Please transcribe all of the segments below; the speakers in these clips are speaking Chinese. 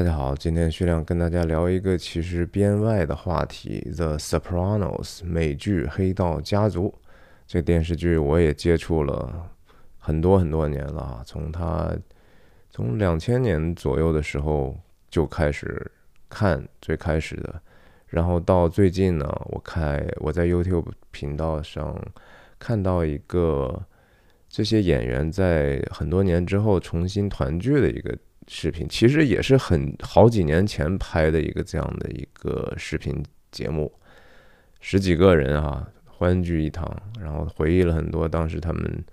大家好，今天徐亮跟大家聊一个其实编外的话题，《The Sopranos》美剧《黑道家族》这个电视剧，我也接触了很多很多年了啊，从它从两千年左右的时候就开始看，最开始的，然后到最近呢，我开我在 YouTube 频道上看到一个这些演员在很多年之后重新团聚的一个。视频其实也是很好几年前拍的一个这样的一个视频节目，十几个人啊欢聚一堂，然后回忆了很多当时他们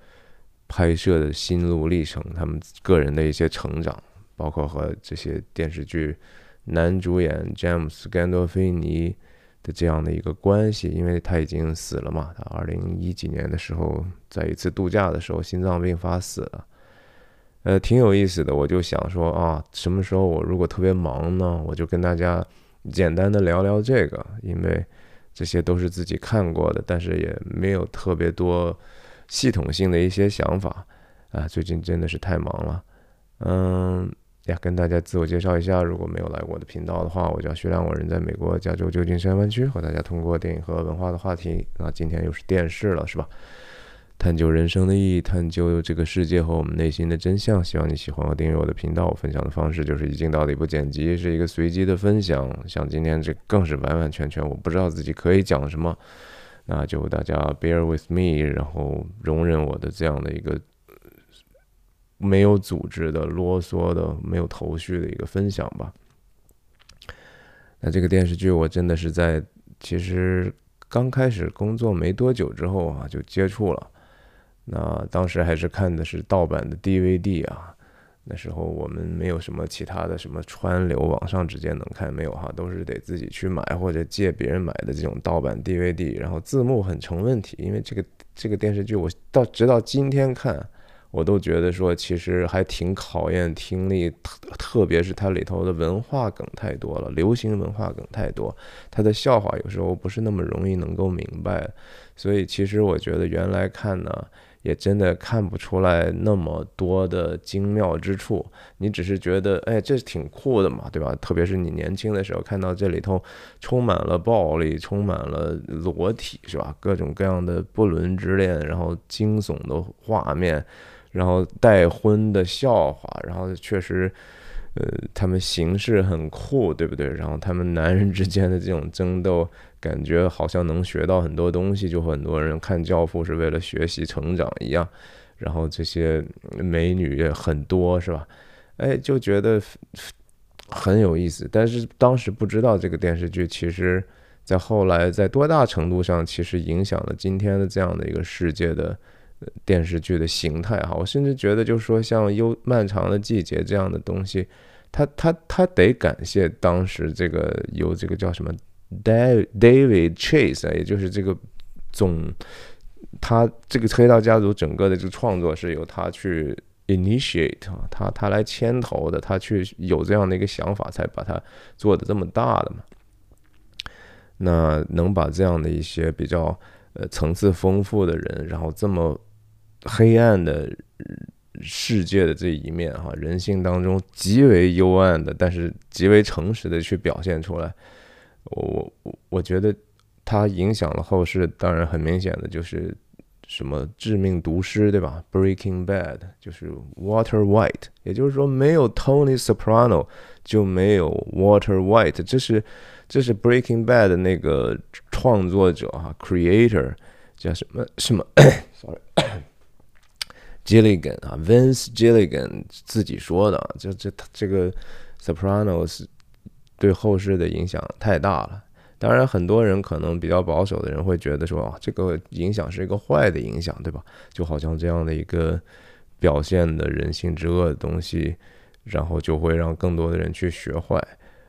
拍摄的心路历程，他们个人的一些成长，包括和这些电视剧男主演詹姆斯·甘多菲尼的这样的一个关系，因为他已经死了嘛，他二零一几年的时候在一次度假的时候心脏病发死了。呃，挺有意思的，我就想说啊，什么时候我如果特别忙呢，我就跟大家简单的聊聊这个，因为这些都是自己看过的，但是也没有特别多系统性的一些想法啊。最近真的是太忙了，嗯呀，跟大家自我介绍一下，如果没有来过我的频道的话，我叫徐亮，我人在美国加州旧金山湾区，和大家通过电影和文化的话题，那今天又是电视了，是吧？探究人生的意义，探究这个世界和我们内心的真相。希望你喜欢和订阅我的频道。我分享的方式就是一镜到底不剪辑，是一个随机的分享。像今天这更是完完全全，我不知道自己可以讲什么，那就大家 bear with me，然后容忍我的这样的一个没有组织的、啰嗦的、没有头绪的一个分享吧。那这个电视剧我真的是在其实刚开始工作没多久之后啊，就接触了。那当时还是看的是盗版的 DVD 啊，那时候我们没有什么其他的什么川流，网上直接能看没有哈，都是得自己去买或者借别人买的这种盗版 DVD，然后字幕很成问题，因为这个这个电视剧我到直到今天看，我都觉得说其实还挺考验听力，特特别是它里头的文化梗太多了，流行文化梗太多，它的笑话有时候不是那么容易能够明白，所以其实我觉得原来看呢。也真的看不出来那么多的精妙之处，你只是觉得，哎，这挺酷的嘛，对吧？特别是你年轻的时候看到这里头充满了暴力，充满了裸体，是吧？各种各样的不伦之恋，然后惊悚的画面，然后带婚的笑话，然后确实。呃，他们形式很酷，对不对？然后他们男人之间的这种争斗，感觉好像能学到很多东西，就很多人看《教父》是为了学习成长一样。然后这些美女也很多，是吧？哎，就觉得很有意思。但是当时不知道这个电视剧，其实在后来在多大程度上，其实影响了今天的这样的一个世界的电视剧的形态。哈，我甚至觉得，就是说像《悠漫长的季节》这样的东西。他他他得感谢当时这个由这个叫什么 David Chase，也就是这个总他这个黑道家族整个的这个创作是由他去 initiate 啊，他他来牵头的，他去有这样的一个想法，才把它做的这么大的嘛。那能把这样的一些比较呃层次丰富的人，然后这么黑暗的。世界的这一面，哈，人性当中极为幽暗的，但是极为诚实的去表现出来。我我我觉得它影响了后世，当然很明显的就是什么致命毒师，对吧？Breaking Bad 就是 Water White，也就是说没有 Tony Soprano 就没有 Water White，这是这是 Breaking Bad 的那个创作者哈，Creator 叫什么什么？Sorry。Gilligan 啊，Vince Gilligan 自己说的，就这他这个 Sopranos 对后世的影响太大了。当然，很多人可能比较保守的人会觉得说，啊，这个影响是一个坏的影响，对吧？就好像这样的一个表现的人性之恶的东西，然后就会让更多的人去学坏。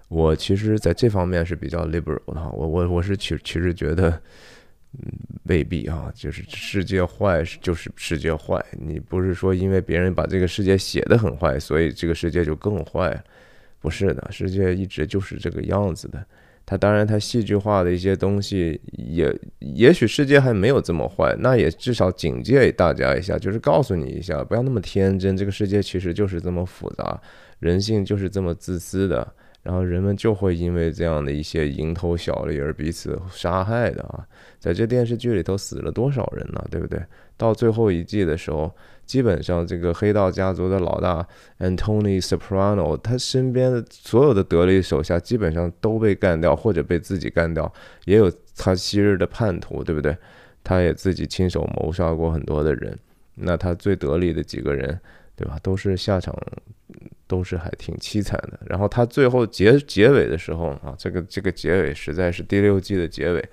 我其实在这方面是比较 liberal 的哈，我我我是其其实觉得。嗯，未必啊，就是世界坏就是世界坏，你不是说因为别人把这个世界写的很坏，所以这个世界就更坏，不是的，世界一直就是这个样子的。他当然他戏剧化的一些东西也也许世界还没有这么坏，那也至少警戒大家一下，就是告诉你一下，不要那么天真，这个世界其实就是这么复杂，人性就是这么自私的。然后人们就会因为这样的一些蝇头小利而彼此杀害的啊，在这电视剧里头死了多少人呢？对不对？到最后一季的时候，基本上这个黑道家族的老大 Antony Soprano，他身边的所有的得力手下基本上都被干掉或者被自己干掉，也有他昔日的叛徒，对不对？他也自己亲手谋杀过很多的人。那他最得力的几个人，对吧？都是下场。都是还挺凄惨的。然后他最后结结尾的时候啊，这个这个结尾实在是第六季的结尾，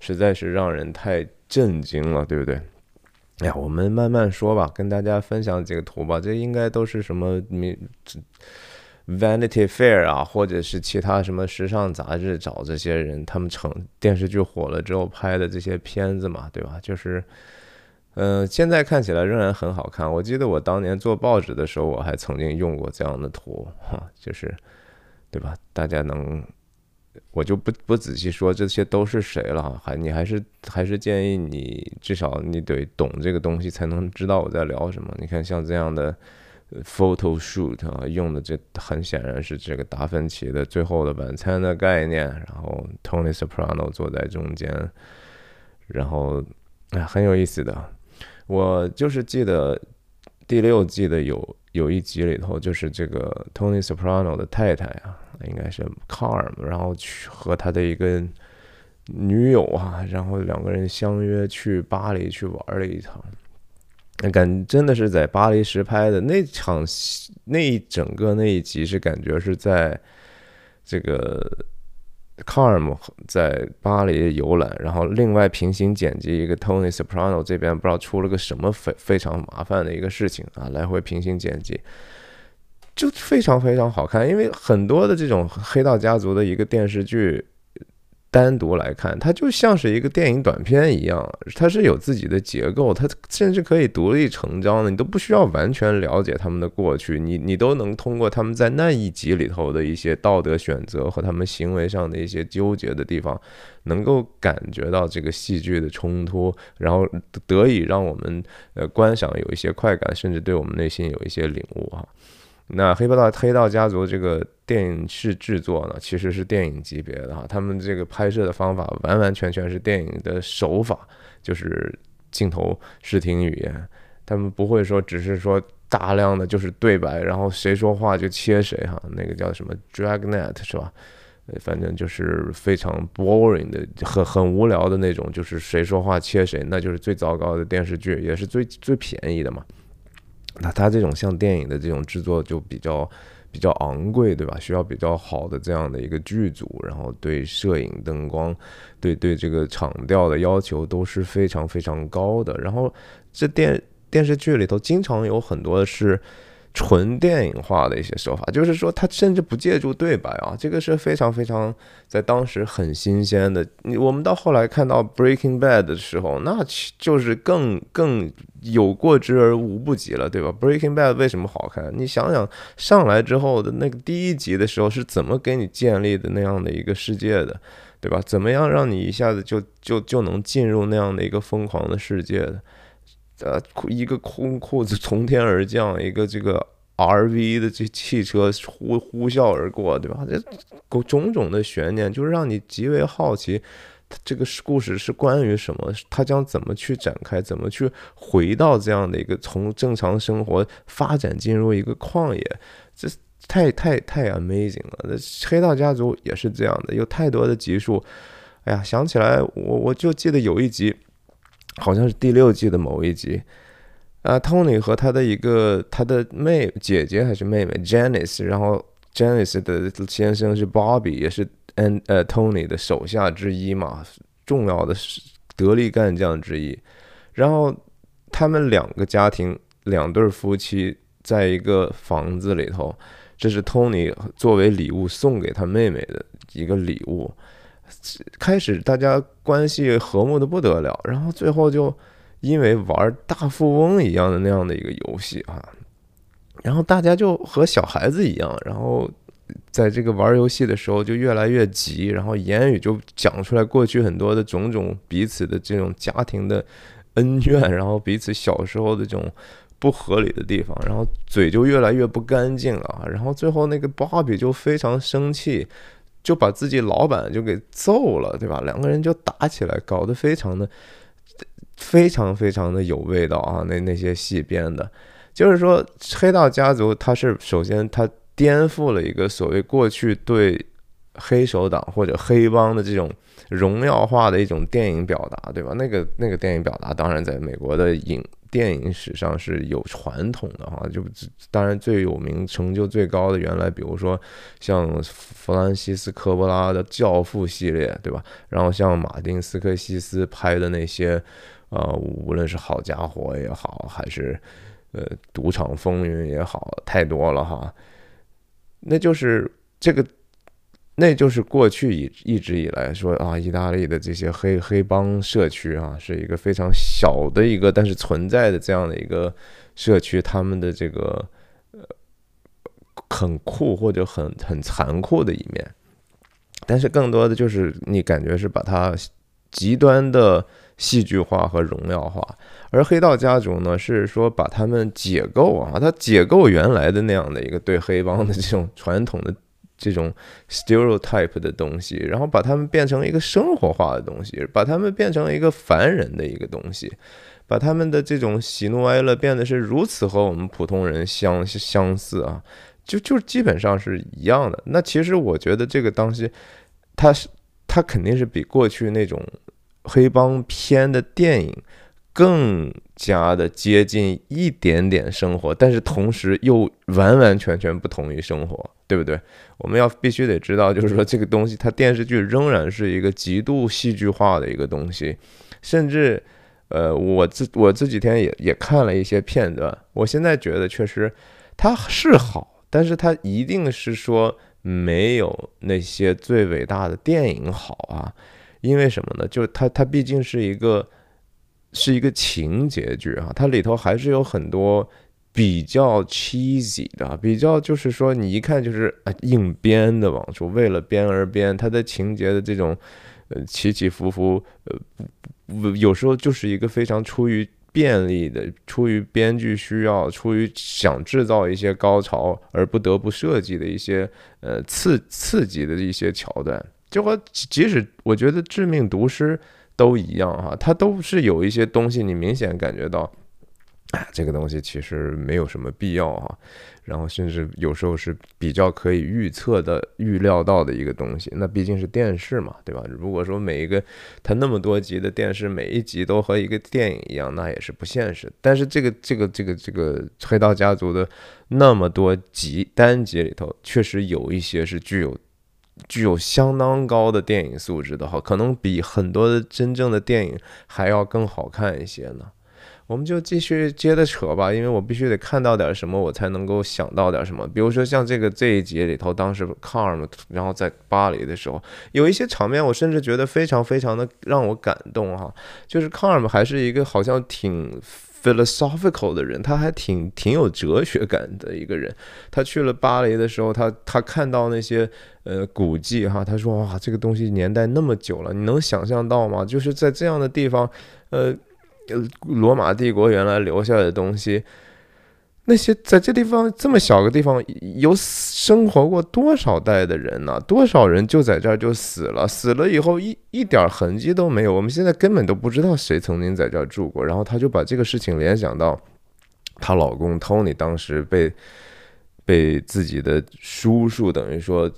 实在是让人太震惊了，对不对？哎呀，我们慢慢说吧，跟大家分享几个图吧。这应该都是什么《Vanity Fair》啊，或者是其他什么时尚杂志找这些人，他们成电视剧火了之后拍的这些片子嘛，对吧？就是。嗯，现在看起来仍然很好看。我记得我当年做报纸的时候，我还曾经用过这样的图，哈，就是，对吧？大家能，我就不不仔细说这些都是谁了，还你还是还是建议你至少你得懂这个东西，才能知道我在聊什么。你看像这样的 photo shoot 啊，用的这很显然是这个达芬奇的《最后的晚餐》的概念，然后 Tony Soprano 坐在中间，然后哎，很有意思的。我就是记得第六季的有有一集里头，就是这个 Tony Soprano 的太太啊，应该是 Carm，然后去和他的一个女友啊，然后两个人相约去巴黎去玩了一趟，那感真的是在巴黎实拍的那场戏，那一整个那一集是感觉是在这个。卡尔姆在巴黎游览，然后另外平行剪辑一个 Tony Soprano 这边不知道出了个什么非非常麻烦的一个事情啊，来回平行剪辑，就非常非常好看，因为很多的这种黑道家族的一个电视剧。单独来看，它就像是一个电影短片一样，它是有自己的结构，它甚至可以独立成章的，你都不需要完全了解他们的过去，你你都能通过他们在那一集里头的一些道德选择和他们行为上的一些纠结的地方，能够感觉到这个戏剧的冲突，然后得以让我们呃观赏有一些快感，甚至对我们内心有一些领悟啊。那《黑道黑道家族》这个电影视制作呢，其实是电影级别的哈。他们这个拍摄的方法完完全全是电影的手法，就是镜头、视听语言。他们不会说只是说大量的就是对白，然后谁说话就切谁哈。那个叫什么 Dragnet 是吧？反正就是非常 boring 的，很很无聊的那种，就是谁说话切谁，那就是最糟糕的电视剧，也是最最便宜的嘛。那它这种像电影的这种制作就比较比较昂贵，对吧？需要比较好的这样的一个剧组，然后对摄影、灯光、对对这个场调的要求都是非常非常高的。然后这电电视剧里头经常有很多是。纯电影化的一些手法，就是说他甚至不借助对白啊，这个是非常非常在当时很新鲜的。你我们到后来看到《Breaking Bad》的时候，那就是更更有过之而无不及了，对吧？《Breaking Bad》为什么好看？你想想上来之后的那个第一集的时候是怎么给你建立的那样的一个世界的，对吧？怎么样让你一下子就就就能进入那样的一个疯狂的世界的？呃，一个空裤子从天而降，一个这个 R V 的这汽车呼呼啸而过，对吧？这种种的悬念，就是让你极为好奇，这个故事是关于什么？他将怎么去展开？怎么去回到这样的一个从正常生活发展进入一个旷野？这太太太 amazing 了！那黑道家族也是这样的，有太多的集数。哎呀，想起来我我就记得有一集。好像是第六季的某一集，啊，Tony 和他的一个他的妹姐姐还是妹妹 Janice，然后 Janice 的先生是 Bobby，也是 N 呃 Tony 的手下之一嘛，重要的得力干将之一。然后他们两个家庭两对夫妻在一个房子里头，这是 Tony 作为礼物送给他妹妹的一个礼物。开始大家关系和睦的不得了，然后最后就因为玩大富翁一样的那样的一个游戏啊，然后大家就和小孩子一样，然后在这个玩游戏的时候就越来越急，然后言语就讲出来过去很多的种种彼此的这种家庭的恩怨，然后彼此小时候的这种不合理的地方，然后嘴就越来越不干净了，然后最后那个芭比就非常生气，就把自己老板就给揍了，对吧？两个人就打起来，搞得非常的非常非常的有味道啊！那那些戏编的。就是说，黑道家族他是首先他颠覆了一个所谓过去对黑手党或者黑帮的这种荣耀化的一种电影表达，对吧？那个那个电影表达当然在美国的影电影史上是有传统的哈，就当然最有名、成就最高的，原来比如说像弗兰西斯科波拉的《教父》系列，对吧？然后像马丁斯科西斯拍的那些，呃，无论是好家伙也好，还是呃，赌场风云也好，太多了哈。那就是这个，那就是过去一一直以来说啊，意大利的这些黑黑帮社区啊，是一个非常小的一个，但是存在的这样的一个社区，他们的这个呃很酷或者很很残酷的一面。但是更多的就是你感觉是把它极端的。戏剧化和荣耀化，而黑道家族呢，是说把他们解构啊，他解构原来的那样的一个对黑帮的这种传统的这种 stereotype 的东西，然后把他们变成一个生活化的东西，把他们变成一个凡人的一个东西，把他们的这种喜怒哀乐变得是如此和我们普通人相相似啊，就就基本上是一样的。那其实我觉得这个东西，它是它肯定是比过去那种。黑帮片的电影更加的接近一点点生活，但是同时又完完全全不同于生活，对不对？我们要必须得知道，就是说这个东西，它电视剧仍然是一个极度戏剧化的一个东西，甚至，呃，我自我这几天也也看了一些片段，我现在觉得确实它是好，但是它一定是说没有那些最伟大的电影好啊。因为什么呢？就是它，它毕竟是一个，是一个情节剧啊，它里头还是有很多比较 cheesy 的，比较就是说你一看就是啊硬编的往出，为了编而编，它的情节的这种呃起起伏伏，呃，有时候就是一个非常出于便利的，出于编剧需要，出于想制造一些高潮而不得不设计的一些呃刺刺激的一些桥段。就和即使我觉得《致命毒师》都一样哈，它都是有一些东西，你明显感觉到，哎，这个东西其实没有什么必要哈。然后甚至有时候是比较可以预测的、预料到的一个东西。那毕竟是电视嘛，对吧？如果说每一个它那么多集的电视，每一集都和一个电影一样，那也是不现实。但是这个、这个、这个、这个《黑道家族》的那么多集单集里头，确实有一些是具有。具有相当高的电影素质的哈，可能比很多的真正的电影还要更好看一些呢。我们就继续接着扯吧，因为我必须得看到点什么，我才能够想到点什么。比如说像这个这一集里头，当时 Carm 然后在巴黎的时候，有一些场面，我甚至觉得非常非常的让我感动哈。就是 Carm 还是一个好像挺。Philosophical 的人，他还挺挺有哲学感的一个人。他去了巴黎的时候，他他看到那些呃古迹哈，他说哇，这个东西年代那么久了，你能想象到吗？就是在这样的地方，呃，罗马帝国原来留下的东西。那些在这地方这么小个地方有生活过多少代的人呢？多少人就在这儿就死了，死了以后一一点痕迹都没有。我们现在根本都不知道谁曾经在这儿住过。然后他就把这个事情联想到她老公 Tony 当时被被自己的叔叔等于说。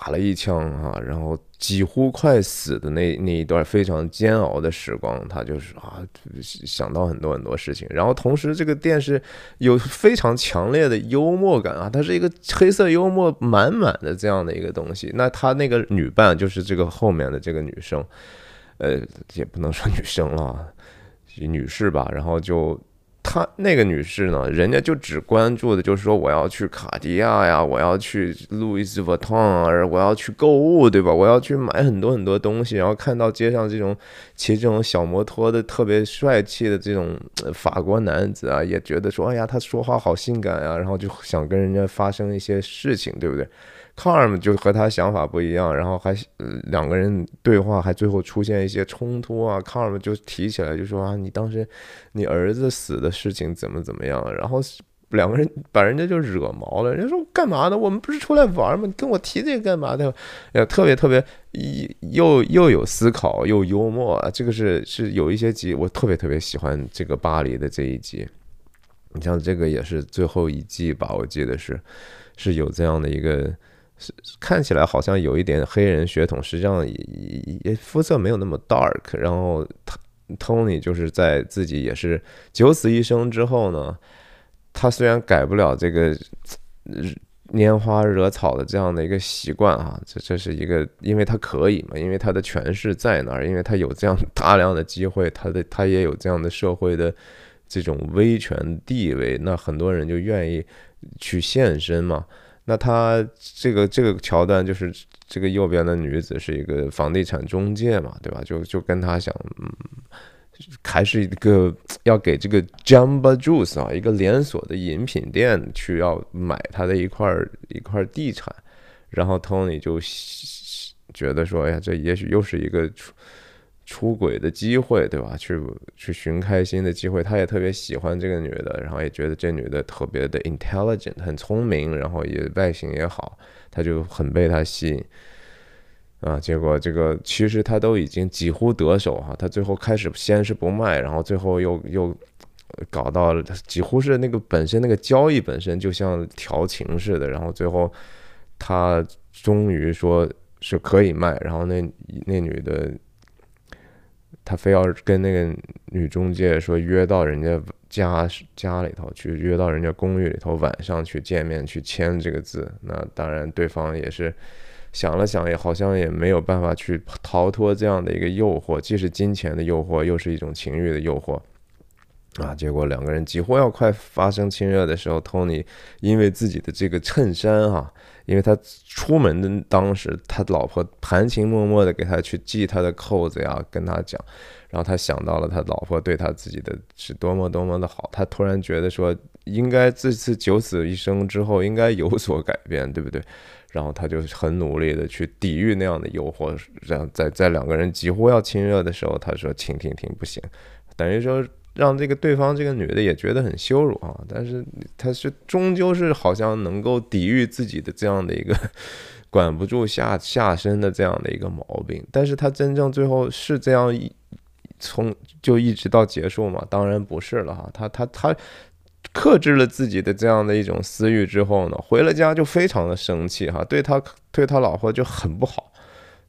打了一枪啊，然后几乎快死的那那一段非常煎熬的时光，他就是啊想到很多很多事情。然后同时这个电视有非常强烈的幽默感啊，它是一个黑色幽默满满的这样的一个东西。那他那个女伴就是这个后面的这个女生，呃，也不能说女生了，女士吧。然后就。她那个女士呢，人家就只关注的就是说我要去卡地亚呀，我要去路易斯· t o n 啊，我要去购物，对吧？我要去买很多很多东西，然后看到街上这种骑这种小摩托的特别帅气的这种法国男子啊，也觉得说，哎呀，他说话好性感呀，然后就想跟人家发生一些事情，对不对？Carm 就和他想法不一样，然后还两个人对话，还最后出现一些冲突啊。Carm 就提起来就说啊，你当时你儿子死的事情怎么怎么样？然后两个人把人家就惹毛了，人家说干嘛呢？我们不是出来玩吗？你跟我提这个干嘛的？呀，特别特别又又有思考又幽默，这个是是有一些集我特别特别喜欢这个巴黎的这一集。你像这个也是最后一季吧？我记得是是有这样的一个。是看起来好像有一点黑人血统，实际上也也肤色没有那么 dark。然后，Tony 就是在自己也是九死一生之后呢，他虽然改不了这个拈花惹草的这样的一个习惯啊，这这是一个，因为他可以嘛，因为他的权势在那儿，因为他有这样大量的机会，他的他也有这样的社会的这种威权地位，那很多人就愿意去献身嘛。那他这个这个桥段就是这个右边的女子是一个房地产中介嘛，对吧？就就跟他想，嗯，还是一个要给这个 Jamba Juice 啊，一个连锁的饮品店去要买他的一块一块地产，然后 Tony 就觉得说，哎呀，这也许又是一个。出轨的机会，对吧？去去寻开心的机会，他也特别喜欢这个女的，然后也觉得这女的特别的 intelligent，很聪明，然后也外形也好，他就很被她吸引啊。结果这个其实他都已经几乎得手哈，他最后开始先是不卖，然后最后又又搞到了几乎是那个本身那个交易本身就像调情似的，然后最后他终于说是可以卖，然后那那女的。他非要跟那个女中介说约到人家家家里头去，约到人家公寓里头晚上去见面去签这个字。那当然，对方也是想了想，也好像也没有办法去逃脱这样的一个诱惑，既是金钱的诱惑，又是一种情欲的诱惑啊。结果两个人几乎要快发生亲热的时候，Tony 因为自己的这个衬衫哈。因为他出门的当时，他老婆含情脉脉的给他去系他的扣子呀，跟他讲，然后他想到了他老婆对他自己的是多么多么的好，他突然觉得说，应该这次九死一生之后应该有所改变，对不对？然后他就很努力的去抵御那样的诱惑，让在在两个人几乎要亲热的时候，他说停停停，不行，等于说。让这个对方这个女的也觉得很羞辱啊，但是她是终究是好像能够抵御自己的这样的一个管不住下下身的这样的一个毛病，但是她真正最后是这样一从就一直到结束嘛？当然不是了哈，她她她克制了自己的这样的一种私欲之后呢，回了家就非常的生气哈，对他对他老婆就很不好。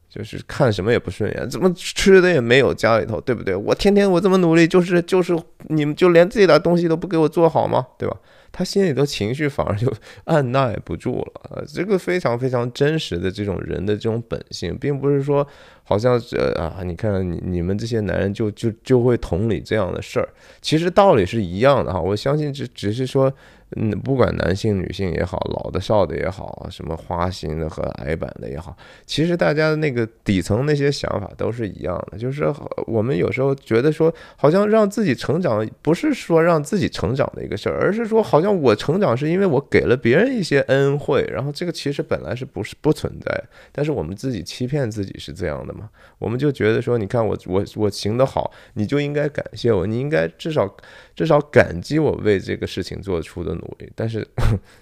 就是看什么也不顺眼，怎么吃的也没有家里头，对不对？我天天我这么努力，就是就是你们就连这点东西都不给我做好吗？对吧？他心里头情绪反而就按耐不住了，这个非常非常真实的这种人的这种本性，并不是说好像呃啊，你看你你们这些男人就就就会同理这样的事儿，其实道理是一样的哈，我相信只只是说。嗯，不管男性、女性也好，老的、少的也好，什么花心的和矮板的也好，其实大家的那个底层那些想法都是一样的。就是我们有时候觉得说，好像让自己成长，不是说让自己成长的一个事儿，而是说，好像我成长是因为我给了别人一些恩惠，然后这个其实本来是不是不存在，但是我们自己欺骗自己是这样的嘛？我们就觉得说，你看我我我行得好，你就应该感谢我，你应该至少。至少感激我为这个事情做出的努力，但是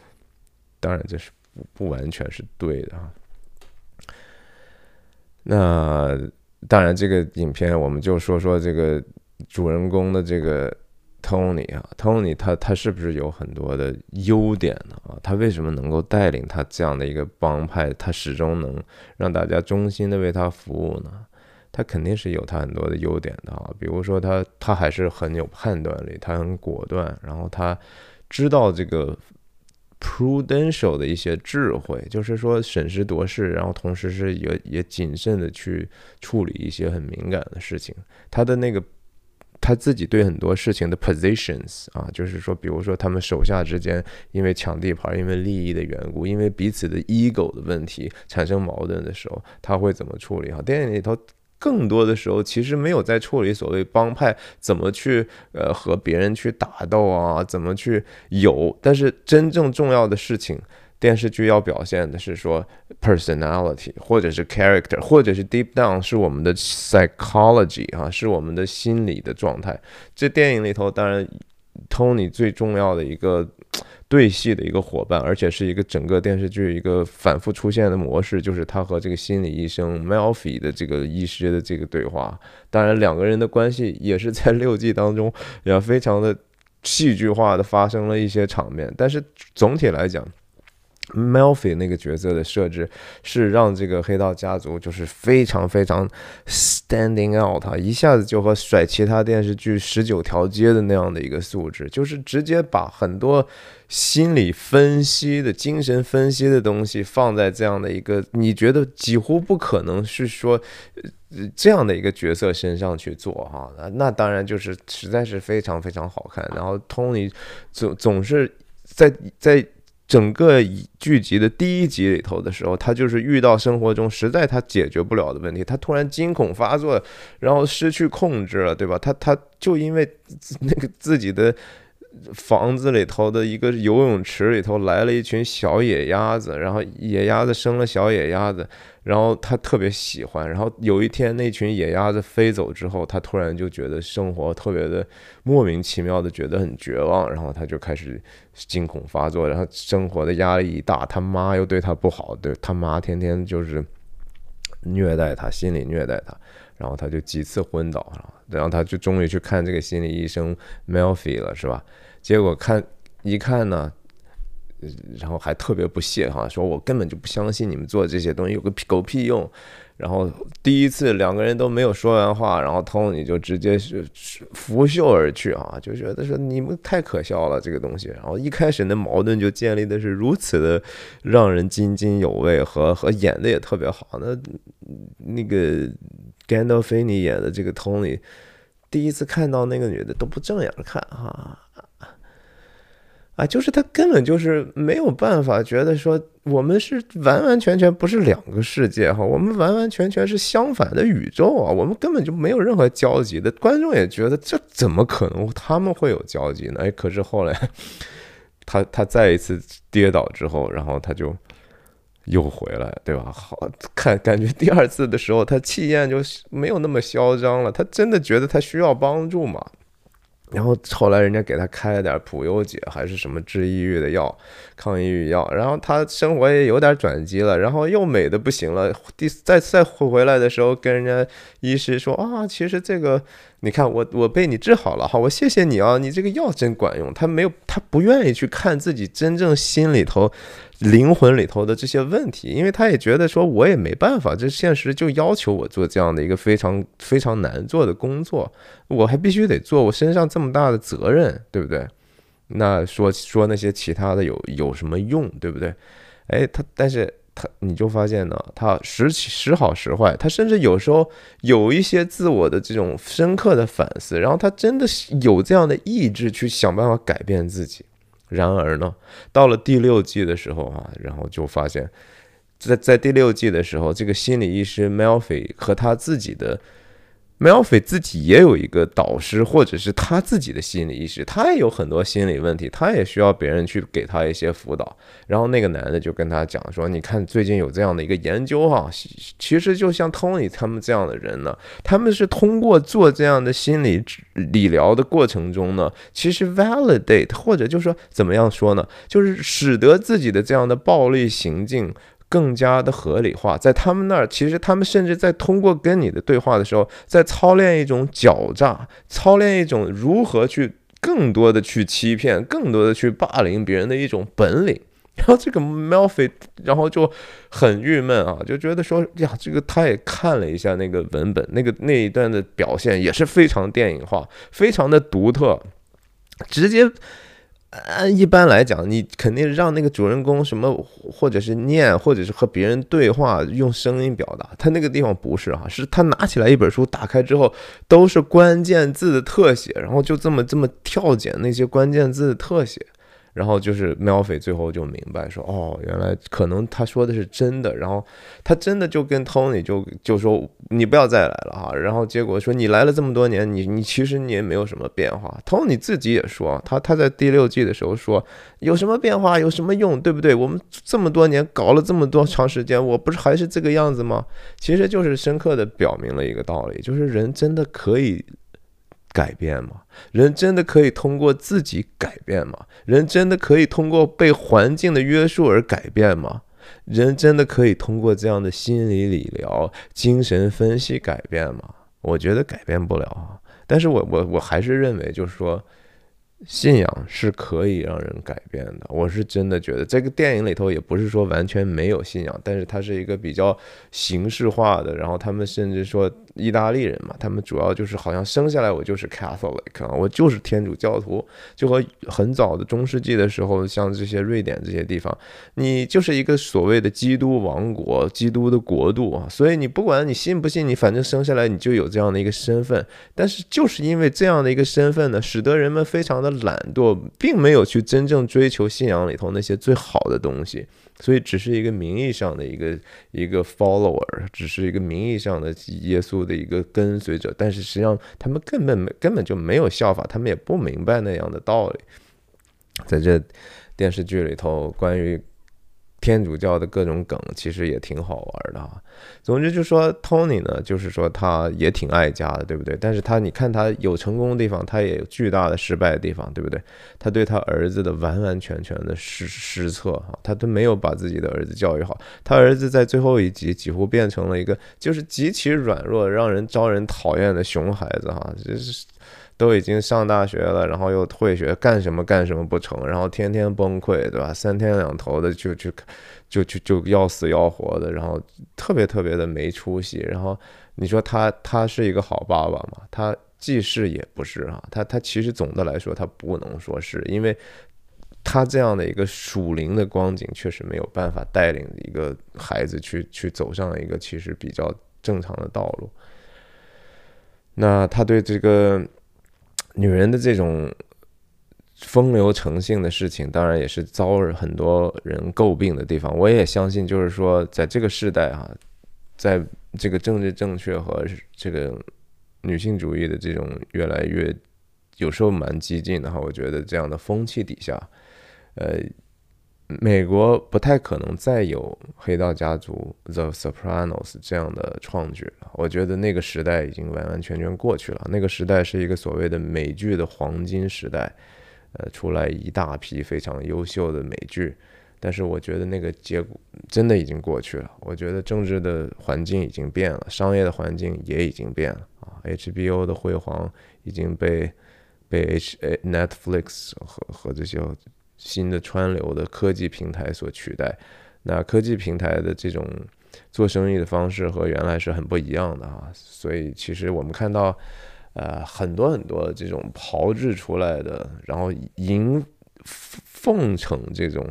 当然这是不不完全是对的啊。那当然，这个影片我们就说说这个主人公的这个 Tony 啊，Tony 他他是不是有很多的优点呢？啊，他为什么能够带领他这样的一个帮派，他始终能让大家衷心的为他服务呢？他肯定是有他很多的优点的啊，比如说他他还是很有判断力，他很果断，然后他知道这个 prudential 的一些智慧，就是说审时度势，然后同时是也也谨慎的去处理一些很敏感的事情。他的那个他自己对很多事情的 positions 啊，就是说，比如说他们手下之间因为抢地盘、因为利益的缘故、因为彼此的 ego 的问题产生矛盾的时候，他会怎么处理？哈，电影里头更多的时候其实没有在处理所谓帮派怎么去呃和别人去打斗啊，怎么去有，但是真正重要的事情。电视剧要表现的是说 personality，或者是 character，或者是 deep down 是我们的 psychology 啊，是我们的心理的状态。这电影里头，当然 Tony 最重要的一个对戏的一个伙伴，而且是一个整个电视剧一个反复出现的模式，就是他和这个心理医生 Melfi 的这个医师的这个对话。当然，两个人的关系也是在六季当中也非常的戏剧化的发生了一些场面，但是总体来讲。Melfi 那个角色的设置是让这个黑道家族就是非常非常 standing out，一下子就和甩其他电视剧十九条街的那样的一个素质，就是直接把很多心理分析的精神分析的东西放在这样的一个你觉得几乎不可能是说这样的一个角色身上去做哈，那当然就是实在是非常非常好看。然后 Tony 总总是在在。整个剧集的第一集里头的时候，他就是遇到生活中实在他解决不了的问题，他突然惊恐发作，然后失去控制了，对吧？他他就因为那个自己的。房子里头的一个游泳池里头来了一群小野鸭子，然后野鸭子生了小野鸭子，然后他特别喜欢。然后有一天那群野鸭子飞走之后，他突然就觉得生活特别的莫名其妙的觉得很绝望，然后他就开始惊恐发作，然后生活的压力一大，他妈又对他不好，对他妈天天就是虐待他，心理虐待他，然后他就几次昏倒，然后他就终于去看这个心理医生 Melfi 了，是吧？结果看一看呢，然后还特别不屑哈，说我根本就不相信你们做这些东西有个屁狗屁用。然后第一次两个人都没有说完话，然后 Tony 就直接是拂袖而去啊，就觉得说你们太可笑了这个东西。然后一开始那矛盾就建立的是如此的让人津津有味，和和演的也特别好。那那个 Gandolfini 演的这个 Tony，第一次看到那个女的都不正眼看哈。啊，啊就是他根本就是没有办法觉得说我们是完完全全不是两个世界哈，我们完完全全是相反的宇宙啊，我们根本就没有任何交集的。观众也觉得这怎么可能他们会有交集呢？哎，可是后来他他再一次跌倒之后，然后他就又回来，对吧？好看，感觉第二次的时候他气焰就没有那么嚣张了，他真的觉得他需要帮助嘛。然后后来人家给他开了点普优解还是什么治抑郁的药，抗抑郁药，然后他生活也有点转机了，然后又美的不行了。第再再回回来的时候，跟人家医师说啊，其实这个。你看我我被你治好了哈，我谢谢你啊，你这个药真管用。他没有，他不愿意去看自己真正心里头、灵魂里头的这些问题，因为他也觉得说我也没办法，这现实就要求我做这样的一个非常非常难做的工作，我还必须得做，我身上这么大的责任，对不对？那说说那些其他的有有什么用，对不对？哎，他但是。他你就发现呢，他时时好时坏，他甚至有时候有一些自我的这种深刻的反思，然后他真的有这样的意志去想办法改变自己。然而呢，到了第六季的时候啊，然后就发现，在在第六季的时候，这个心理医师 Melfi 和他自己的。Melfi 自己也有一个导师，或者是他自己的心理医师，他也有很多心理问题，他也需要别人去给他一些辅导。然后那个男的就跟他讲说：“你看，最近有这样的一个研究哈，其实就像 Tony 他们这样的人呢，他们是通过做这样的心理理疗的过程中呢，其实 validate 或者就说怎么样说呢，就是使得自己的这样的暴力行径。”更加的合理化，在他们那儿，其实他们甚至在通过跟你的对话的时候，在操练一种狡诈，操练一种如何去更多的去欺骗，更多的去霸凌别人的一种本领。然后这个 Melfi，然后就很郁闷啊，就觉得说呀，这个他也看了一下那个文本，那个那一段的表现也是非常电影化，非常的独特，直接。按一般来讲，你肯定让那个主人公什么，或者是念，或者是和别人对话，用声音表达。他那个地方不是哈，是他拿起来一本书，打开之后都是关键字的特写，然后就这么这么跳剪那些关键字的特写。然后就是喵菲最后就明白说，哦，原来可能他说的是真的。然后他真的就跟 Tony 就就说，你不要再来了哈。然后结果说，你来了这么多年，你你其实你也没有什么变化。Tony 自己也说，他他在第六季的时候说，有什么变化，有什么用，对不对？我们这么多年搞了这么多长时间，我不是还是这个样子吗？其实就是深刻的表明了一个道理，就是人真的可以。改变吗？人真的可以通过自己改变吗？人真的可以通过被环境的约束而改变吗？人真的可以通过这样的心理理疗、精神分析改变吗？我觉得改变不了啊。但是我我我还是认为，就是说。信仰是可以让人改变的，我是真的觉得这个电影里头也不是说完全没有信仰，但是它是一个比较形式化的。然后他们甚至说意大利人嘛，他们主要就是好像生下来我就是 Catholic 啊，我就是天主教徒，就和很早的中世纪的时候，像这些瑞典这些地方，你就是一个所谓的基督王国、基督的国度啊。所以你不管你信不信，你反正生下来你就有这样的一个身份。但是就是因为这样的一个身份呢，使得人们非常的。懒惰，并没有去真正追求信仰里头那些最好的东西，所以只是一个名义上的一个一个 follower，只是一个名义上的耶稣的一个跟随者。但是实际上，他们根本没根本就没有效法，他们也不明白那样的道理。在这电视剧里头，关于。天主教的各种梗其实也挺好玩的哈。总之就说 Tony 呢，就是说他也挺爱家的，对不对？但是他你看他有成功的地方，他也有巨大的失败的地方，对不对？他对他儿子的完完全全的失失策哈，他都没有把自己的儿子教育好。他儿子在最后一集几乎变成了一个就是极其软弱、让人招人讨厌的熊孩子哈，就是。都已经上大学了，然后又退学，干什么干什么不成，然后天天崩溃，对吧？三天两头的就去就就就要死要活的，然后特别特别的没出息。然后你说他他是一个好爸爸吗？他既是也不是啊。他他其实总的来说他不能说是因为他这样的一个属灵的光景，确实没有办法带领一个孩子去去走上一个其实比较正常的道路。那他对这个。女人的这种风流成性的事情，当然也是遭很多人诟病的地方。我也相信，就是说，在这个时代啊，在这个政治正确和这个女性主义的这种越来越有时候蛮激进的哈，我觉得这样的风气底下，呃。美国不太可能再有《黑道家族》《The Sopranos》这样的创举了。我觉得那个时代已经完完全全过去了。那个时代是一个所谓的美剧的黄金时代，呃，出来一大批非常优秀的美剧。但是我觉得那个结果真的已经过去了。我觉得政治的环境已经变了，商业的环境也已经变了啊。HBO 的辉煌已经被被 H Netflix 和和这些。新的川流的科技平台所取代，那科技平台的这种做生意的方式和原来是很不一样的啊，所以其实我们看到，呃，很多很多这种炮制出来的，然后迎奉承这种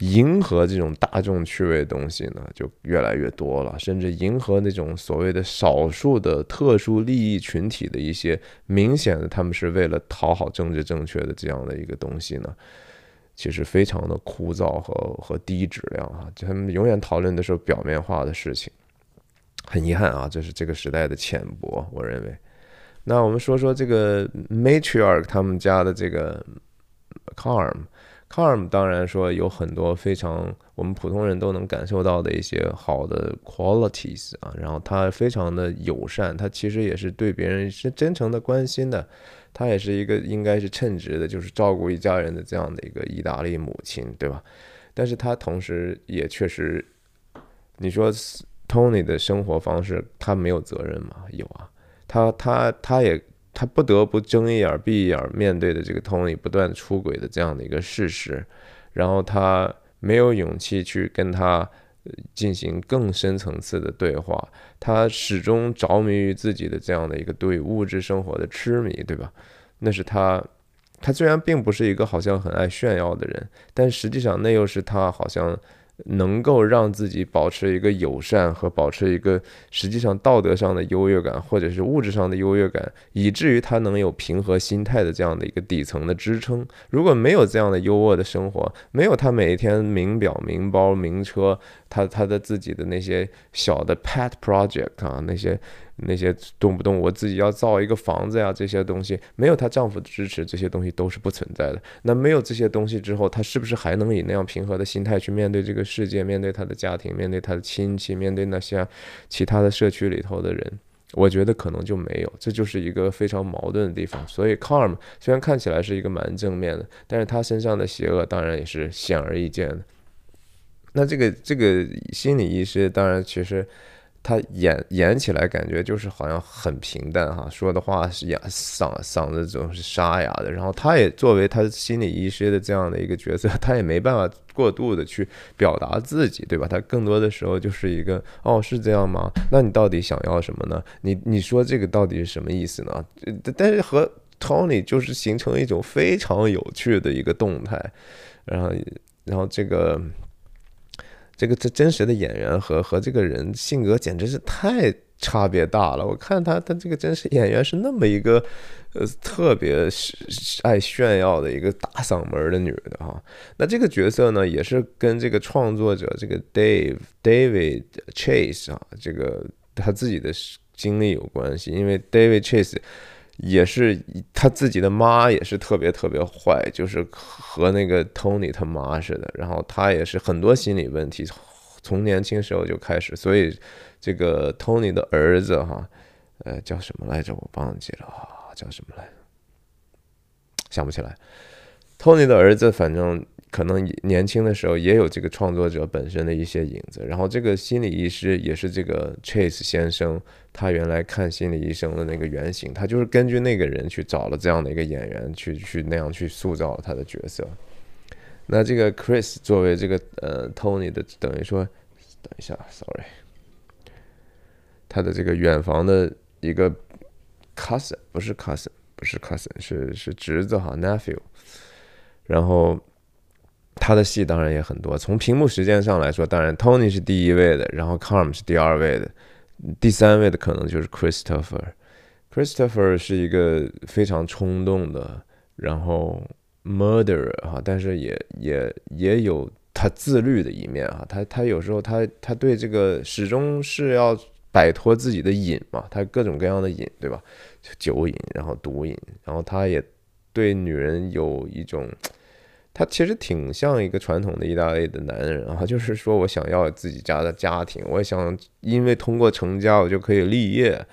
迎合这种大众趣味的东西呢，就越来越多了，甚至迎合那种所谓的少数的特殊利益群体的一些明显的他们是为了讨好政治正确的这样的一个东西呢。其实非常的枯燥和和低质量啊，他们永远讨论的是表面化的事情，很遗憾啊，这是这个时代的浅薄，我认为。那我们说说这个 matriarch 他们家的这个 Carm，Carm 当然说有很多非常我们普通人都能感受到的一些好的 qualities 啊，然后他非常的友善，他其实也是对别人是真诚的关心的。她也是一个应该是称职的，就是照顾一家人的这样的一个意大利母亲，对吧？但是她同时也确实，你说 Tony 的生活方式，他没有责任吗？有啊，他他他也他不得不睁一眼闭一眼面对的这个 Tony 不断出轨的这样的一个事实，然后他没有勇气去跟他。进行更深层次的对话，他始终着迷于自己的这样的一个对物质生活的痴迷，对吧？那是他他虽然并不是一个好像很爱炫耀的人，但实际上那又是他好像。能够让自己保持一个友善和保持一个实际上道德上的优越感，或者是物质上的优越感，以至于他能有平和心态的这样的一个底层的支撑。如果没有这样的优渥的生活，没有他每一天名表、名包、名车，他他的自己的那些小的 pet project 啊，那些。那些动不动我自己要造一个房子呀，这些东西没有她丈夫的支持，这些东西都是不存在的。那没有这些东西之后，她是不是还能以那样平和的心态去面对这个世界，面对她的家庭，面对她的亲戚，面对那些其他的社区里头的人？我觉得可能就没有，这就是一个非常矛盾的地方。所以 Carm 虽然看起来是一个蛮正面的，但是他身上的邪恶当然也是显而易见的。那这个这个心理医师当然其实。他演演起来感觉就是好像很平淡哈，说的话是哑嗓嗓子总是沙哑的。然后他也作为他心理医师的这样的一个角色，他也没办法过度的去表达自己，对吧？他更多的时候就是一个哦，是这样吗？那你到底想要什么呢？你你说这个到底是什么意思呢？但是和 Tony 就是形成一种非常有趣的一个动态，然后然后这个。这个这真实的演员和和这个人性格简直是太差别大了。我看他他这个真实演员是那么一个呃特别爱炫耀的一个大嗓门的女的哈。那这个角色呢，也是跟这个创作者这个 Dave David Chase 啊，这个他自己的经历有关系，因为 David Chase。也是他自己的妈也是特别特别坏，就是和那个 Tony 他妈似的。然后他也是很多心理问题，从年轻时候就开始。所以这个 Tony 的儿子哈，呃，叫什么来着？我忘记了，叫什么来？想不起来。Tony 的儿子反正。可能年轻的时候也有这个创作者本身的一些影子，然后这个心理医师也是这个 Chase 先生，他原来看心理医生的那个原型，他就是根据那个人去找了这样的一个演员去去那样去塑造他的角色。那这个 Chris 作为这个呃 Tony 的等于说，等一下，Sorry，他的这个远房的一个 cousin 不是 cousin 不是 cousin 是是侄子哈 nephew，然后。他的戏当然也很多，从屏幕时间上来说，当然 Tony 是第一位的，然后 Carm 是第二位的，第三位的可能就是 Christopher。Christopher 是一个非常冲动的，然后 murderer 哈，但是也也也有他自律的一面啊，他他有时候他他对这个始终是要摆脱自己的瘾嘛，他各种各样的瘾，对吧？酒瘾，然后毒瘾，然后他也对女人有一种。他其实挺像一个传统的意大利的男人啊，就是说我想要自己家的家庭，我想因为通过成家我就可以立业。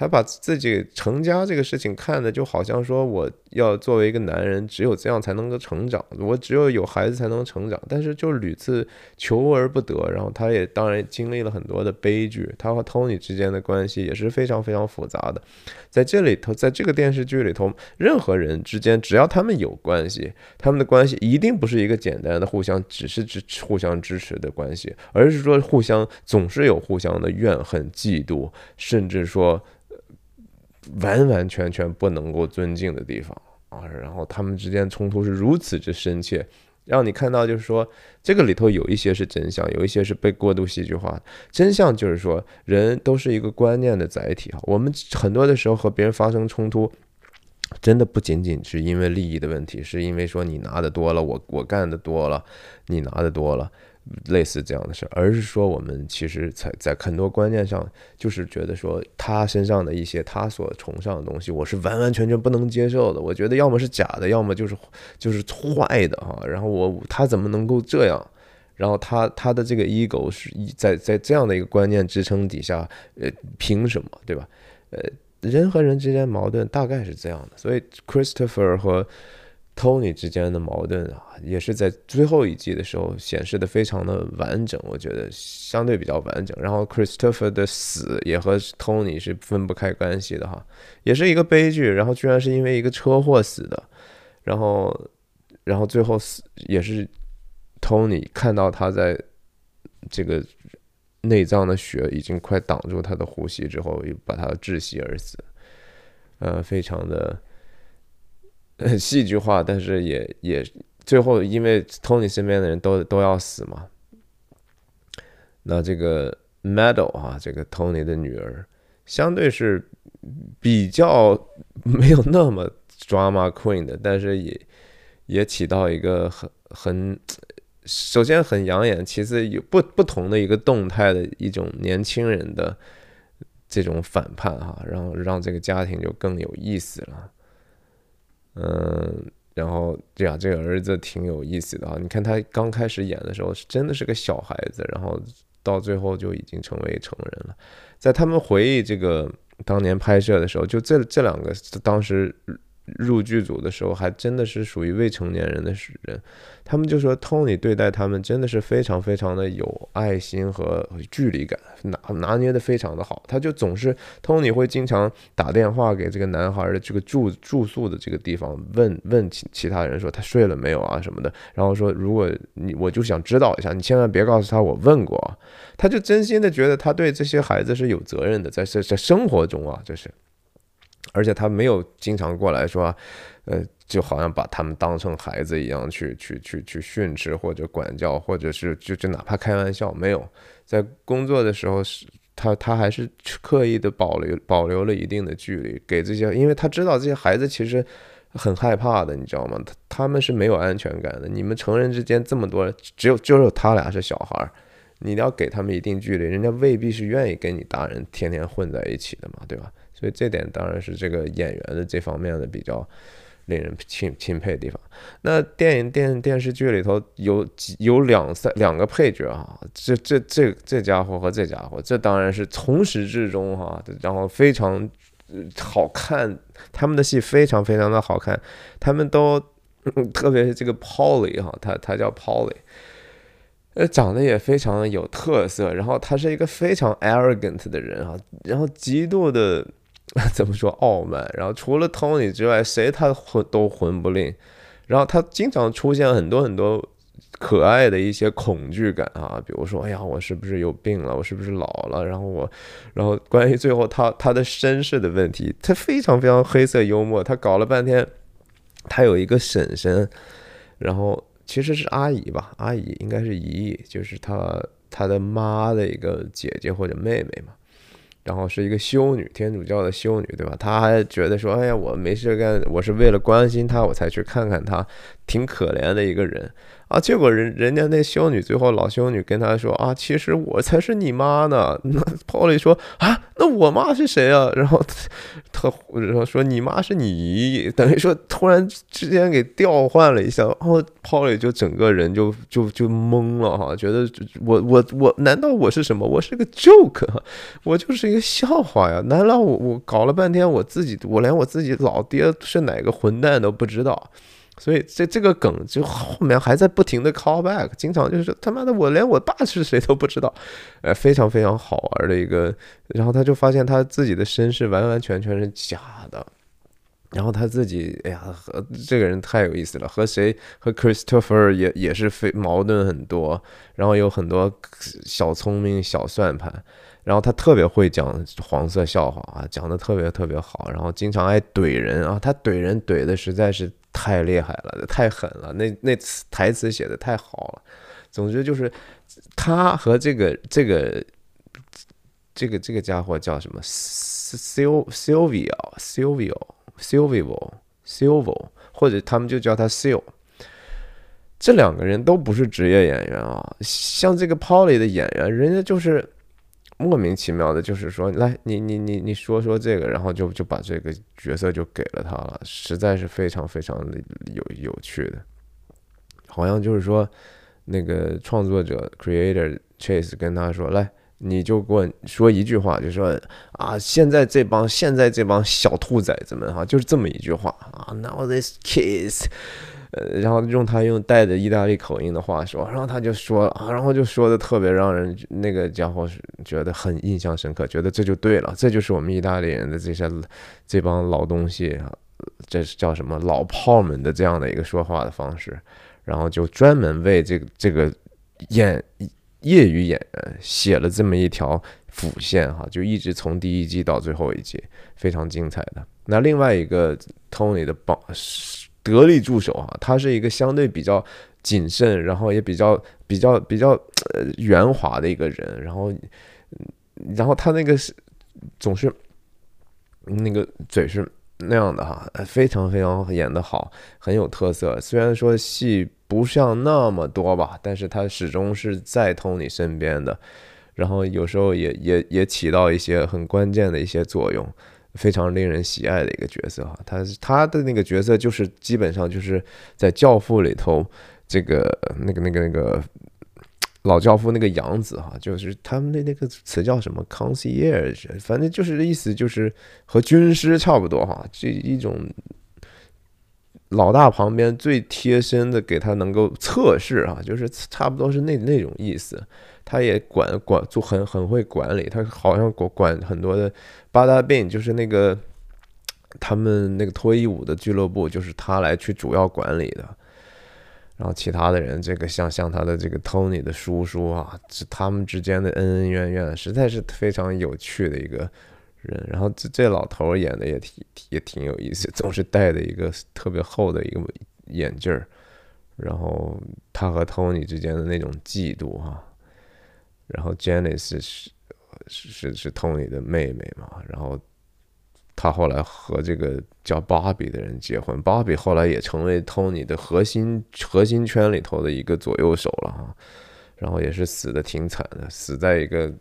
他把自己成家这个事情看的就好像说，我要作为一个男人，只有这样才能够成长，我只有有孩子才能成长。但是就屡次求而不得，然后他也当然经历了很多的悲剧。他和 Tony 之间的关系也是非常非常复杂的。在这里头，在这个电视剧里头，任何人之间只要他们有关系，他们的关系一定不是一个简单的互相只是支互相支持的关系，而是说互相总是有互相的怨恨、嫉妒，甚至说。完完全全不能够尊敬的地方啊，然后他们之间冲突是如此之深切，让你看到就是说，这个里头有一些是真相，有一些是被过度戏剧化。真相就是说，人都是一个观念的载体哈，我们很多的时候和别人发生冲突，真的不仅仅是因为利益的问题，是因为说你拿的多了，我我干的多了，你拿的多了。类似这样的事儿，而是说我们其实在在很多观念上，就是觉得说他身上的一些他所崇尚的东西，我是完完全全不能接受的。我觉得要么是假的，要么就是就是坏的啊。然后我他怎么能够这样？然后他他的这个 ego 是在在这样的一个观念支撑底下，呃，凭什么对吧？呃，人和人之间矛盾大概是这样的。所以 Christopher 和 Tony 之间的矛盾啊，也是在最后一季的时候显示的非常的完整，我觉得相对比较完整。然后 Christopher 的死也和 Tony 是分不开关系的哈，也是一个悲剧。然后居然是因为一个车祸死的，然后，然后最后死也是 Tony 看到他在这个内脏的血已经快挡住他的呼吸之后，又把他窒息而死，呃，非常的。戏剧化，但是也也最后因为 Tony 身边的人都都要死嘛。那这个 Meadow 啊，这个 Tony 的女儿，相对是比较 没有那么 drama queen 的，但是也也起到一个很很首先很养眼，其次有不不同的一个动态的一种年轻人的这种反叛哈，然后让这个家庭就更有意思了。嗯，然后这样这个儿子挺有意思的啊，你看他刚开始演的时候是真的是个小孩子，然后。到最后就已经成为成人了，在他们回忆这个当年拍摄的时候，就这这两个当时。入剧组的时候，还真的是属于未成年人的人，他们就说 Tony 对待他们真的是非常非常的有爱心和距离感，拿拿捏的非常的好。他就总是 Tony 会经常打电话给这个男孩的这个住住宿的这个地方，问问其其他人说他睡了没有啊什么的，然后说如果你我就想知道一下，你千万别告诉他我问过。他就真心的觉得他对这些孩子是有责任的，在在在生活中啊，这是。而且他没有经常过来说，呃，就好像把他们当成孩子一样去去去去训斥或者管教，或者是就就哪怕开玩笑，没有在工作的时候是，他他还是刻意的保留保留了一定的距离给这些，因为他知道这些孩子其实很害怕的，你知道吗？他他们是没有安全感的。你们成人之间这么多，只有就有他俩是小孩儿，你要给他们一定距离，人家未必是愿意跟你大人天天混在一起的嘛，对吧？所以这点当然是这个演员的这方面的比较令人钦钦佩的地方。那电影电电视剧里头有几有两三两个配角啊，这这这这家伙和这家伙，这当然是从始至终哈，然后非常好看，他们的戏非常非常的好看，他们都特别是这个 Polly 哈，他他叫 Polly。呃，长得也非常有特色，然后他是一个非常 arrogant 的人哈，然后极度的。怎么说傲慢？然后除了 Tony 之外，谁他混都混不吝。然后他经常出现很多很多可爱的一些恐惧感啊，比如说，哎呀，我是不是有病了？我是不是老了？然后我，然后关于最后他他的身世的问题，他非常非常黑色幽默。他搞了半天，他有一个婶婶，然后其实是阿姨吧，阿姨应该是姨，就是他他的妈的一个姐姐或者妹妹嘛。然后是一个修女，天主教的修女，对吧？她还觉得说，哎呀，我没事干，我是为了关心她，我才去看看她，挺可怜的一个人。啊，结果人人家那修女最后老修女跟他说啊，其实我才是你妈呢。那 Polly 说啊，那我妈是谁啊？然后他然后说你妈是你姨，等于说突然之间给调换了一下，然后 Polly 就整个人就就就懵了哈，觉得我我我难道我是什么？我是个 joke，我就是一个笑话呀？难道我我搞了半天我自己我连我自己老爹是哪个混蛋都不知道？所以这这个梗就后面还在不停的 call back，经常就是他妈的我连我爸是谁都不知道，呃，非常非常好玩的一个。然后他就发现他自己的身世完完全全是假的，然后他自己哎呀和这个人太有意思了，和谁和 Christopher 也也是非矛盾很多，然后有很多小聪明小算盘，然后他特别会讲黄色笑话啊，讲的特别特别好，然后经常爱怼人啊，他怼人怼的实在是。太厉害了，太狠了，那那词台词写的太好了。总之就是他和这个这个这个这个家伙叫什么？Sil Sylvia Sylvia Sylvia Sylvia，或者他们就叫他 Sil。这两个人都不是职业演员啊，像这个 Polly 的演员，人家就是。莫名其妙的，就是说，来，你你你你说说这个，然后就就把这个角色就给了他了，实在是非常非常的有有趣的，好像就是说，那个创作者 creator Chase 跟他说，来，你就给我说一句话，就说啊，现在这帮现在这帮小兔崽子们哈，就是这么一句话啊，Now this kids。呃，然后用他用带着意大利口音的话说，然后他就说啊，然后就说的特别让人那个家伙觉得很印象深刻，觉得这就对了，这就是我们意大利人的这些这帮老东西，这是叫什么老炮们的这样的一个说话的方式，然后就专门为这个这个演业余演员写了这么一条辅线哈，就一直从第一季到最后一季，非常精彩的。那另外一个 Tony 的帮。得力助手啊，他是一个相对比较谨慎，然后也比较比较比较呃圆滑的一个人，然后然后他那个是总是那个嘴是那样的哈，非常非常演的好，很有特色。虽然说戏不像那么多吧，但是他始终是在通你身边的，然后有时候也也也起到一些很关键的一些作用。非常令人喜爱的一个角色哈，他他的那个角色就是基本上就是在《教父》里头这个那个那个那个老教父那个养子哈，就是他们的那个词叫什么？“concierge”，反正就是意思就是和军师差不多哈，这一种老大旁边最贴身的给他能够测试啊，就是差不多是那那种意思。他也管管就很很会管理，他好像管管很多的八大病，就是那个他们那个脱衣舞的俱乐部，就是他来去主要管理的。然后其他的人，这个像像他的这个 Tony 的叔叔啊，是他们之间的恩恩怨怨，实在是非常有趣的一个人。然后这这老头演的也挺也挺有意思，总是戴的一个特别厚的一个眼镜儿。然后他和 Tony 之间的那种嫉妒哈。然后 Janice 是是是 Tony 的妹妹嘛，然后他后来和这个叫 Bobby 的人结婚，Bobby 后来也成为 Tony 的核心核心圈里头的一个左右手了哈，然后也是死的挺惨的，死在一个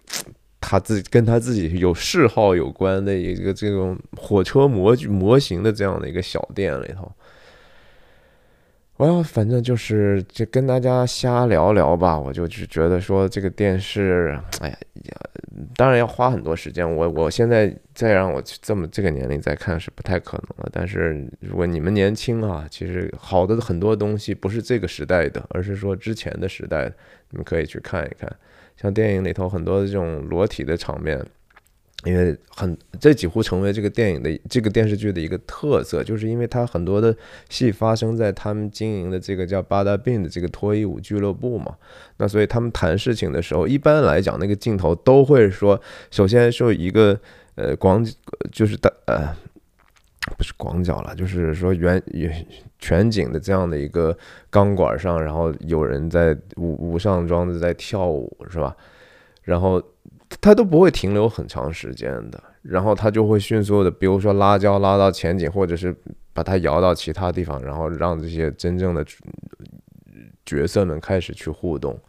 他自己跟他自己有嗜好有关的一个这种火车模具模型的这样的一个小店里头。我要反正就是就跟大家瞎聊聊吧，我就只觉得说这个电视，哎呀，当然要花很多时间。我我现在再让我这么这个年龄再看是不太可能了。但是如果你们年轻啊，其实好的很多东西不是这个时代的，而是说之前的时代，你们可以去看一看。像电影里头很多的这种裸体的场面。因为很，这几乎成为这个电影的这个电视剧的一个特色，就是因为它很多的戏发生在他们经营的这个叫巴达宾的这个脱衣舞俱乐部嘛，那所以他们谈事情的时候，一般来讲那个镜头都会说，首先是一个呃广，就是的呃不是广角了，就是说远远全景的这样的一个钢管上，然后有人在舞舞上装的在跳舞，是吧？然后。他都不会停留很长时间的，然后他就会迅速的，比如说拉胶拉到前景，或者是把它摇到其他地方，然后让这些真正的角色们开始去互动。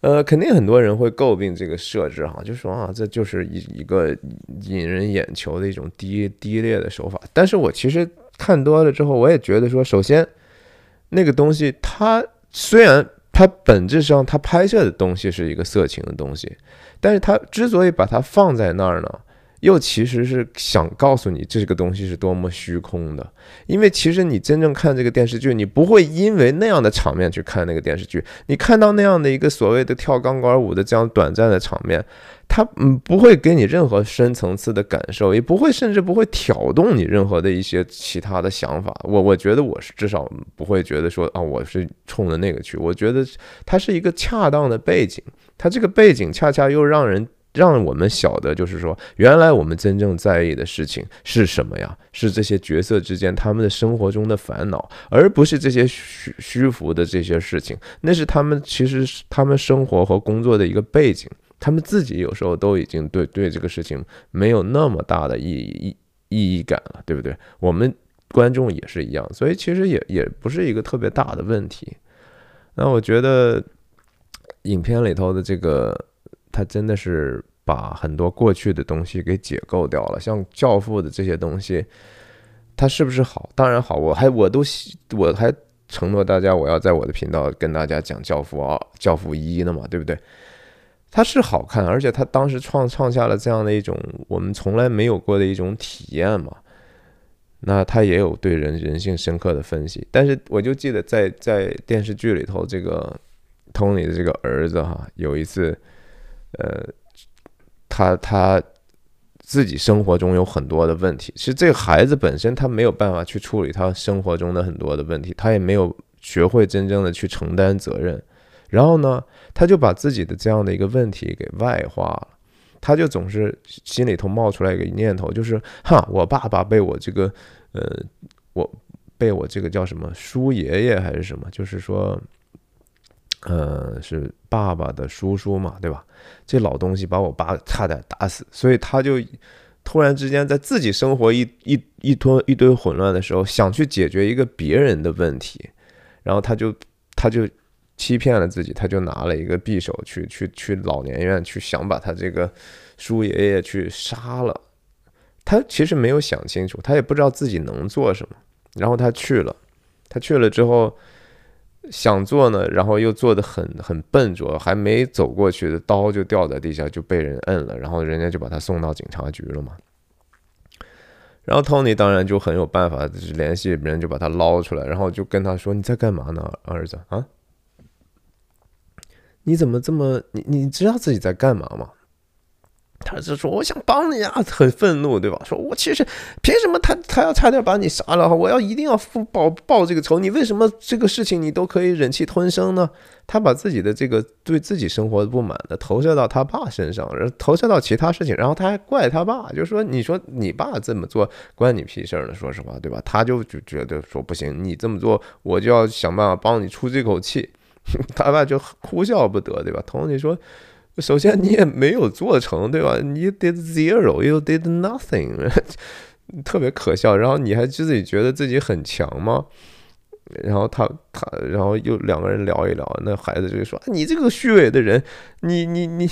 呃，肯定很多人会诟病这个设置哈，就说啊，这就是一一个引人眼球的一种低低劣的手法。但是我其实看多了之后，我也觉得说，首先那个东西它虽然。它本质上，它拍摄的东西是一个色情的东西，但是它之所以把它放在那儿呢，又其实是想告诉你这个东西是多么虚空的。因为其实你真正看这个电视剧，你不会因为那样的场面去看那个电视剧，你看到那样的一个所谓的跳钢管舞的这样短暂的场面。它嗯不会给你任何深层次的感受，也不会甚至不会挑动你任何的一些其他的想法。我我觉得我是至少不会觉得说啊我是冲着那个去。我觉得它是一个恰当的背景，它这个背景恰恰又让人让我们晓得，就是说原来我们真正在意的事情是什么呀？是这些角色之间他们的生活中的烦恼，而不是这些虚虚浮的这些事情。那是他们其实是他们生活和工作的一个背景。他们自己有时候都已经对对这个事情没有那么大的意义意义感了，对不对？我们观众也是一样，所以其实也也不是一个特别大的问题。那我觉得影片里头的这个，他真的是把很多过去的东西给解构掉了，像《教父》的这些东西，它是不是好？当然好，我还我都我还承诺大家，我要在我的频道跟大家讲《教父》啊，《教父一》呢嘛，对不对？它是好看，而且它当时创创下了这样的一种我们从来没有过的一种体验嘛。那他也有对人人性深刻的分析，但是我就记得在在电视剧里头，这个 Tony 的这个儿子哈，有一次，呃，他他自己生活中有很多的问题，其实这个孩子本身他没有办法去处理他生活中的很多的问题，他也没有学会真正的去承担责任。然后呢，他就把自己的这样的一个问题给外化了，他就总是心里头冒出来一个念头，就是哈，我爸爸被我这个，呃，我被我这个叫什么叔爷爷还是什么，就是说，呃，是爸爸的叔叔嘛，对吧？这老东西把我爸差点打死，所以他就突然之间在自己生活一一一坨一堆混乱的时候，想去解决一个别人的问题，然后他就他就欺骗了自己，他就拿了一个匕首去去去老年院去想把他这个叔爷爷去杀了。他其实没有想清楚，他也不知道自己能做什么，然后他去了，他去了之后想做呢，然后又做的很很笨拙，还没走过去的刀就掉在地下就被人摁了，然后人家就把他送到警察局了嘛。然后 Tony 当然就很有办法，联系人就把他捞出来，然后就跟他说：“你在干嘛呢，儿子啊？你怎么这么你你知道自己在干嘛吗？”他就说：“我想帮你啊，很愤怒，对吧？说我其实凭什么他他要差点把你杀了？我要一定要复报报这个仇。你为什么这个事情你都可以忍气吞声呢？他把自己的这个对自己生活的不满的投射到他爸身上，然后投射到其他事情，然后他还怪他爸，就说你说你爸这么做关你屁事儿呢？说实话，对吧？他就就觉得说不行，你这么做我就要想办法帮你出这口气。他爸就哭笑不得，对吧？同你说。”首先，你也没有做成，对吧？你 did zero，you did nothing，特别可笑。然后你还自己觉得自己很强吗？然后他他，然后又两个人聊一聊，那孩子就说：“你这个虚伪的人，你你你，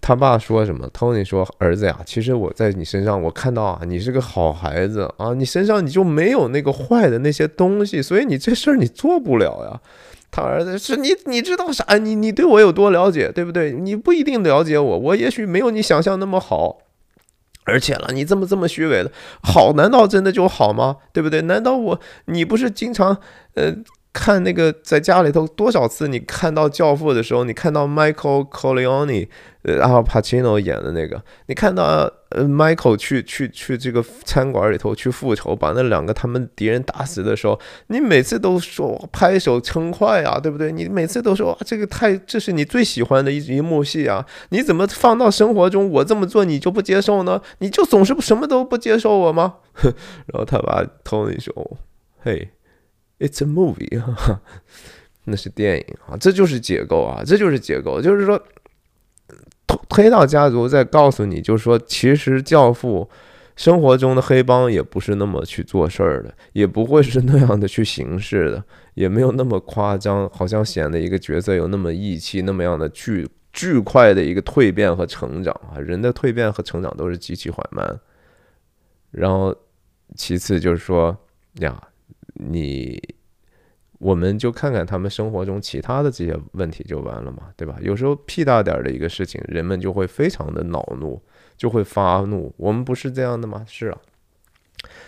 他爸说什么？Tony 说：儿子呀，其实我在你身上，我看到啊，你是个好孩子啊，你身上你就没有那个坏的那些东西，所以你这事儿你做不了呀。”他儿子是你，你知道啥？你你对我有多了解，对不对？你不一定了解我，我也许没有你想象那么好。而且了，你这么这么虚伪的好，难道真的就好吗？对不对？难道我你不是经常呃？看那个在家里头多少次，你看到《教父》的时候，你看到 Michael Corleone，然后 Pacino 演的那个，你看到呃 Michael 去去去这个餐馆里头去复仇，把那两个他们敌人打死的时候，你每次都说拍手称快啊，对不对？你每次都说啊这个太这是你最喜欢的一一幕戏啊，你怎么放到生活中，我这么做你就不接受呢？你就总是什么都不接受我吗？然后他把 Tony 说，嘿。It's a movie，那是电影啊，这就是结构啊，这就是结构，就是说，黑道家族在告诉你，就是说，其实教父生活中的黑帮也不是那么去做事儿的，也不会是那样的去行事的，也没有那么夸张，好像显得一个角色有那么义气，那么样的巨巨快的一个蜕变和成长啊，人的蜕变和成长都是极其缓慢。然后，其次就是说呀。你，我们就看看他们生活中其他的这些问题就完了嘛，对吧？有时候屁大点的一个事情，人们就会非常的恼怒，就会发怒。我们不是这样的吗？是啊。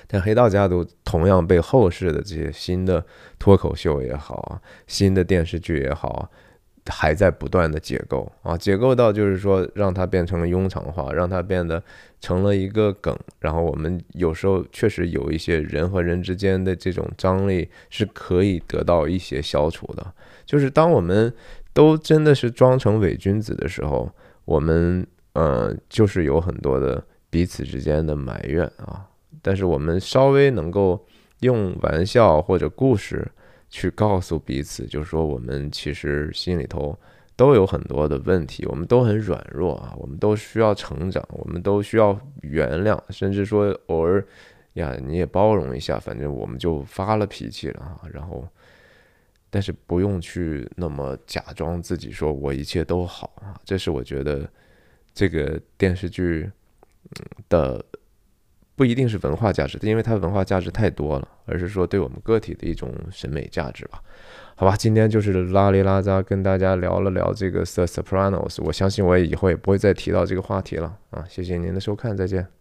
但黑道家族同样被后世的这些新的脱口秀也好，新的电视剧也好。还在不断的解构啊，解构到就是说让它变成了庸常化，让它变得成了一个梗。然后我们有时候确实有一些人和人之间的这种张力是可以得到一些消除的。就是当我们都真的是装成伪君子的时候，我们呃就是有很多的彼此之间的埋怨啊。但是我们稍微能够用玩笑或者故事。去告诉彼此，就是说，我们其实心里头都有很多的问题，我们都很软弱啊，我们都需要成长，我们都需要原谅，甚至说偶尔呀，你也包容一下，反正我们就发了脾气了啊。然后，但是不用去那么假装自己说我一切都好啊，这是我觉得这个电视剧的。不一定是文化价值，因为它文化价值太多了，而是说对我们个体的一种审美价值吧。好吧，今天就是拉里拉扎跟大家聊了聊这个《The Sopranos》，我相信我以后也不会再提到这个话题了啊。谢谢您的收看，再见。